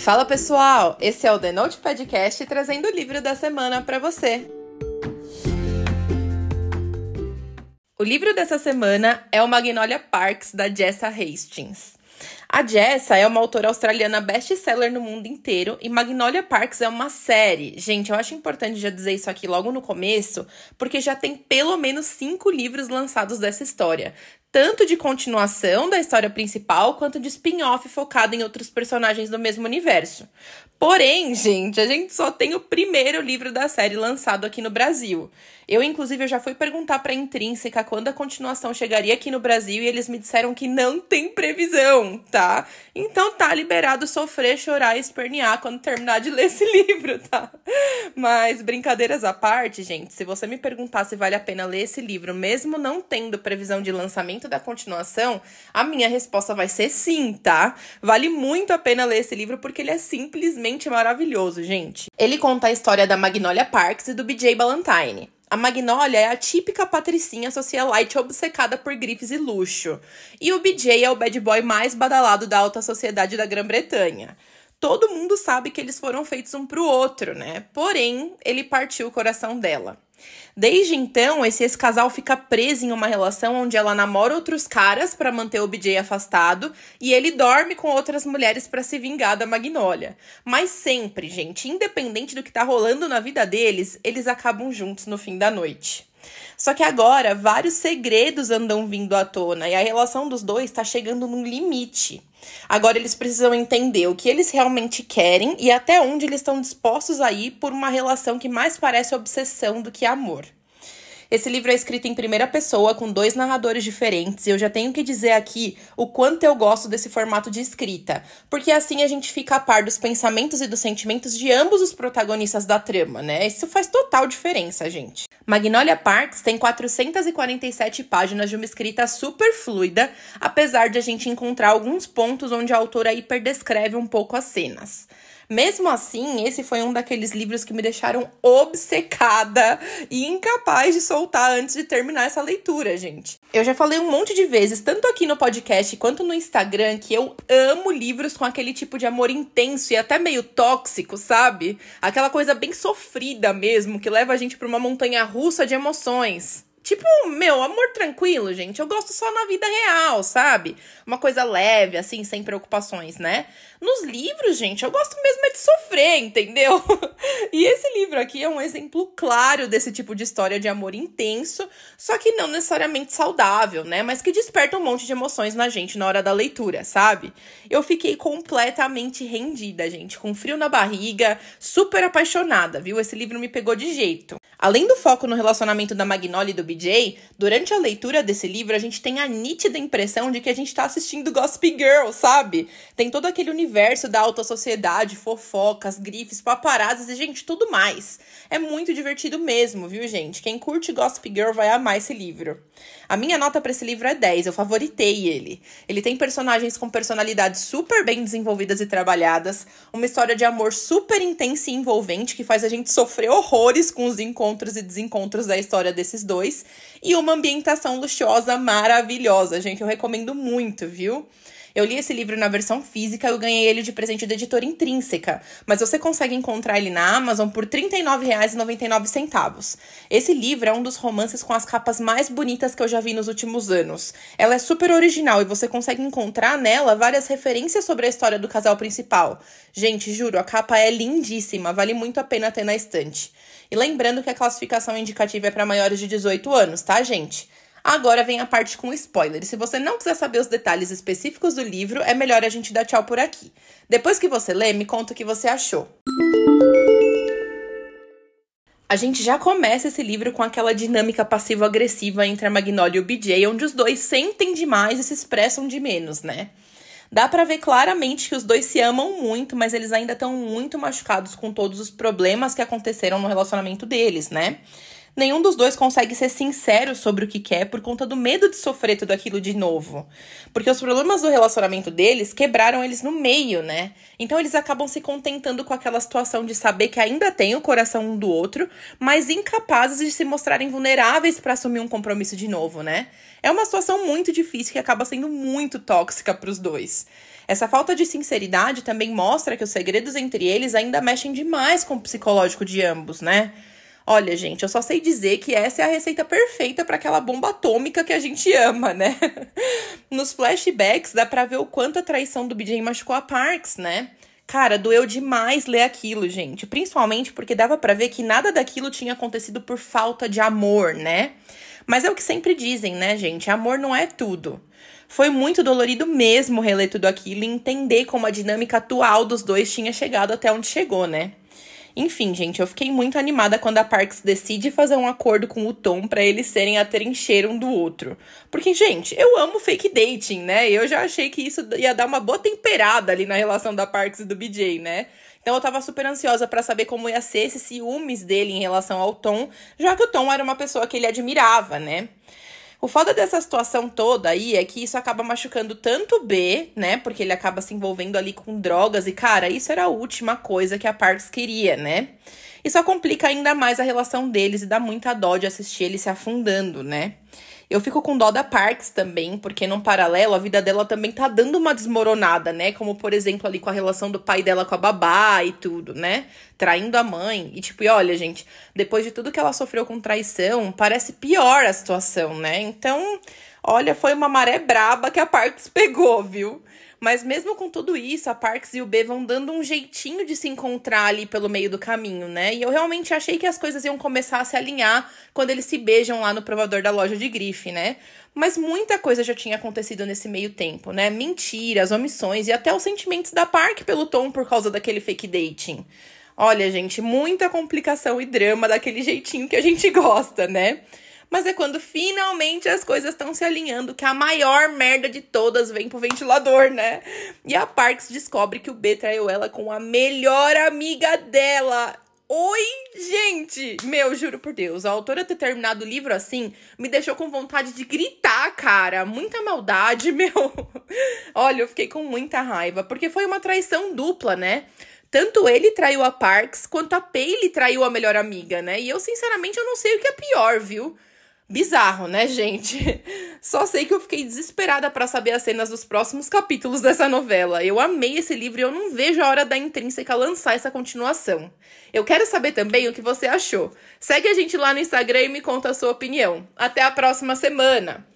Fala pessoal, esse é o The Note Podcast trazendo o livro da semana para você. O livro dessa semana é o Magnolia Parks da Jessa Hastings. A Jessa é uma autora australiana best-seller no mundo inteiro e Magnolia Parks é uma série. Gente, eu acho importante já dizer isso aqui logo no começo, porque já tem pelo menos cinco livros lançados dessa história tanto de continuação da história principal quanto de spin-off focado em outros personagens do mesmo universo. Porém, gente, a gente só tem o primeiro livro da série lançado aqui no Brasil. Eu, inclusive, já fui perguntar para Intrínseca quando a continuação chegaria aqui no Brasil e eles me disseram que não tem previsão, tá? Então tá liberado sofrer, chorar e espernear quando terminar de ler esse livro, tá? Mas brincadeiras à parte, gente, se você me perguntar se vale a pena ler esse livro, mesmo não tendo previsão de lançamento da continuação, a minha resposta vai ser sim, tá? Vale muito a pena ler esse livro porque ele é simplesmente simplesmente maravilhoso, gente. Ele conta a história da Magnolia Parks e do BJ Ballantyne. A Magnolia é a típica patricinha socialite obcecada por grifes e luxo. E o BJ é o bad boy mais badalado da alta sociedade da Grã-Bretanha. Todo mundo sabe que eles foram feitos um pro outro, né? Porém, ele partiu o coração dela. Desde então, esse ex-casal fica preso em uma relação onde ela namora outros caras para manter o BJ afastado e ele dorme com outras mulheres para se vingar da Magnolia. Mas sempre, gente, independente do que tá rolando na vida deles, eles acabam juntos no fim da noite. Só que agora vários segredos andam vindo à tona e a relação dos dois está chegando num limite. Agora eles precisam entender o que eles realmente querem e até onde eles estão dispostos a ir por uma relação que mais parece obsessão do que amor. Esse livro é escrito em primeira pessoa, com dois narradores diferentes, e eu já tenho que dizer aqui o quanto eu gosto desse formato de escrita, porque assim a gente fica a par dos pensamentos e dos sentimentos de ambos os protagonistas da trama, né? Isso faz total diferença, gente. Magnolia Parks tem 447 páginas de uma escrita super fluida, apesar de a gente encontrar alguns pontos onde a autora hiperdescreve um pouco as cenas. Mesmo assim, esse foi um daqueles livros que me deixaram obcecada e incapaz de soltar antes de terminar essa leitura, gente. Eu já falei um monte de vezes, tanto aqui no podcast quanto no Instagram, que eu amo livros com aquele tipo de amor intenso e até meio tóxico, sabe? Aquela coisa bem sofrida mesmo, que leva a gente para uma montanha russa de emoções. Tipo, meu, amor tranquilo, gente. Eu gosto só na vida real, sabe? Uma coisa leve, assim, sem preocupações, né? Nos livros, gente, eu gosto mesmo é de sofrer, entendeu? e esse livro aqui é um exemplo claro desse tipo de história de amor intenso, só que não necessariamente saudável, né? Mas que desperta um monte de emoções na gente na hora da leitura, sabe? Eu fiquei completamente rendida, gente, com frio na barriga, super apaixonada, viu? Esse livro me pegou de jeito. Além do foco no relacionamento da Magnolia e do BJ, durante a leitura desse livro a gente tem a nítida impressão de que a gente tá assistindo Gossip Girl, sabe? Tem todo aquele universo da alta sociedade, fofocas, grifes, paparazzis e, gente, tudo mais. É muito divertido mesmo, viu, gente? Quem curte Gossip Girl vai amar esse livro. A minha nota para esse livro é 10, eu favoritei ele. Ele tem personagens com personalidades super bem desenvolvidas e trabalhadas, uma história de amor super intensa e envolvente que faz a gente sofrer horrores com os encontros e desencontros da história desses dois, e uma ambientação luxuosa maravilhosa. Gente, eu recomendo muito, viu? Eu li esse livro na versão física e eu ganhei ele de presente da editora Intrínseca, mas você consegue encontrar ele na Amazon por R$ 39,99. Esse livro é um dos romances com as capas mais bonitas que eu já vi nos últimos anos. Ela é super original e você consegue encontrar nela várias referências sobre a história do casal principal. Gente, juro, a capa é lindíssima, vale muito a pena ter na estante. E lembrando que a classificação indicativa é para maiores de 18 anos, tá, gente? Agora vem a parte com spoiler. Se você não quiser saber os detalhes específicos do livro, é melhor a gente dar tchau por aqui. Depois que você lê, me conta o que você achou. A gente já começa esse livro com aquela dinâmica passivo-agressiva entre a Magnolia e o BJ, onde os dois sentem demais e se expressam de menos, né? Dá para ver claramente que os dois se amam muito, mas eles ainda estão muito machucados com todos os problemas que aconteceram no relacionamento deles, né? Nenhum dos dois consegue ser sincero sobre o que quer por conta do medo de sofrer tudo aquilo de novo. Porque os problemas do relacionamento deles quebraram eles no meio, né? Então eles acabam se contentando com aquela situação de saber que ainda tem o coração um do outro, mas incapazes de se mostrarem vulneráveis para assumir um compromisso de novo, né? É uma situação muito difícil que acaba sendo muito tóxica para os dois. Essa falta de sinceridade também mostra que os segredos entre eles ainda mexem demais com o psicológico de ambos, né? Olha, gente, eu só sei dizer que essa é a receita perfeita para aquela bomba atômica que a gente ama, né? Nos flashbacks dá pra ver o quanto a traição do BJ machucou a Parks, né? Cara, doeu demais ler aquilo, gente. Principalmente porque dava para ver que nada daquilo tinha acontecido por falta de amor, né? Mas é o que sempre dizem, né, gente? Amor não é tudo. Foi muito dolorido mesmo reler tudo aquilo e entender como a dinâmica atual dos dois tinha chegado até onde chegou, né? Enfim, gente, eu fiquei muito animada quando a Parks decide fazer um acordo com o Tom para eles serem a trincheira um do outro. Porque, gente, eu amo fake dating, né? Eu já achei que isso ia dar uma boa temperada ali na relação da Parks e do BJ, né? Então eu tava super ansiosa para saber como ia ser esse ciúmes dele em relação ao Tom, já que o Tom era uma pessoa que ele admirava, né? O foda dessa situação toda aí é que isso acaba machucando tanto o B, né? Porque ele acaba se envolvendo ali com drogas e, cara, isso era a última coisa que a Parks queria, né? E só complica ainda mais a relação deles e dá muita dó de assistir ele se afundando, né? Eu fico com dó da Parks também, porque num paralelo a vida dela também tá dando uma desmoronada, né? Como, por exemplo, ali com a relação do pai dela com a babá e tudo, né? Traindo a mãe. E tipo, e olha, gente, depois de tudo que ela sofreu com traição, parece pior a situação, né? Então, olha, foi uma maré braba que a Parks pegou, viu? Mas mesmo com tudo isso, a Parks e o B vão dando um jeitinho de se encontrar ali pelo meio do caminho, né? E eu realmente achei que as coisas iam começar a se alinhar quando eles se beijam lá no provador da loja de grife, né? Mas muita coisa já tinha acontecido nesse meio tempo, né? Mentiras, omissões e até os sentimentos da Park pelo Tom por causa daquele fake dating. Olha, gente, muita complicação e drama daquele jeitinho que a gente gosta, né? Mas é quando finalmente as coisas estão se alinhando que a maior merda de todas vem pro ventilador, né? E a Parks descobre que o B traiu ela com a melhor amiga dela. Oi, gente! Meu, juro por Deus, a autora ter terminado o livro assim me deixou com vontade de gritar, cara. Muita maldade, meu. Olha, eu fiquei com muita raiva, porque foi uma traição dupla, né? Tanto ele traiu a Parks, quanto a Paylee traiu a melhor amiga, né? E eu, sinceramente, eu não sei o que é pior, viu? Bizarro, né, gente? Só sei que eu fiquei desesperada para saber as cenas dos próximos capítulos dessa novela. Eu amei esse livro e eu não vejo a hora da Intrínseca lançar essa continuação. Eu quero saber também o que você achou. Segue a gente lá no Instagram e me conta a sua opinião. Até a próxima semana!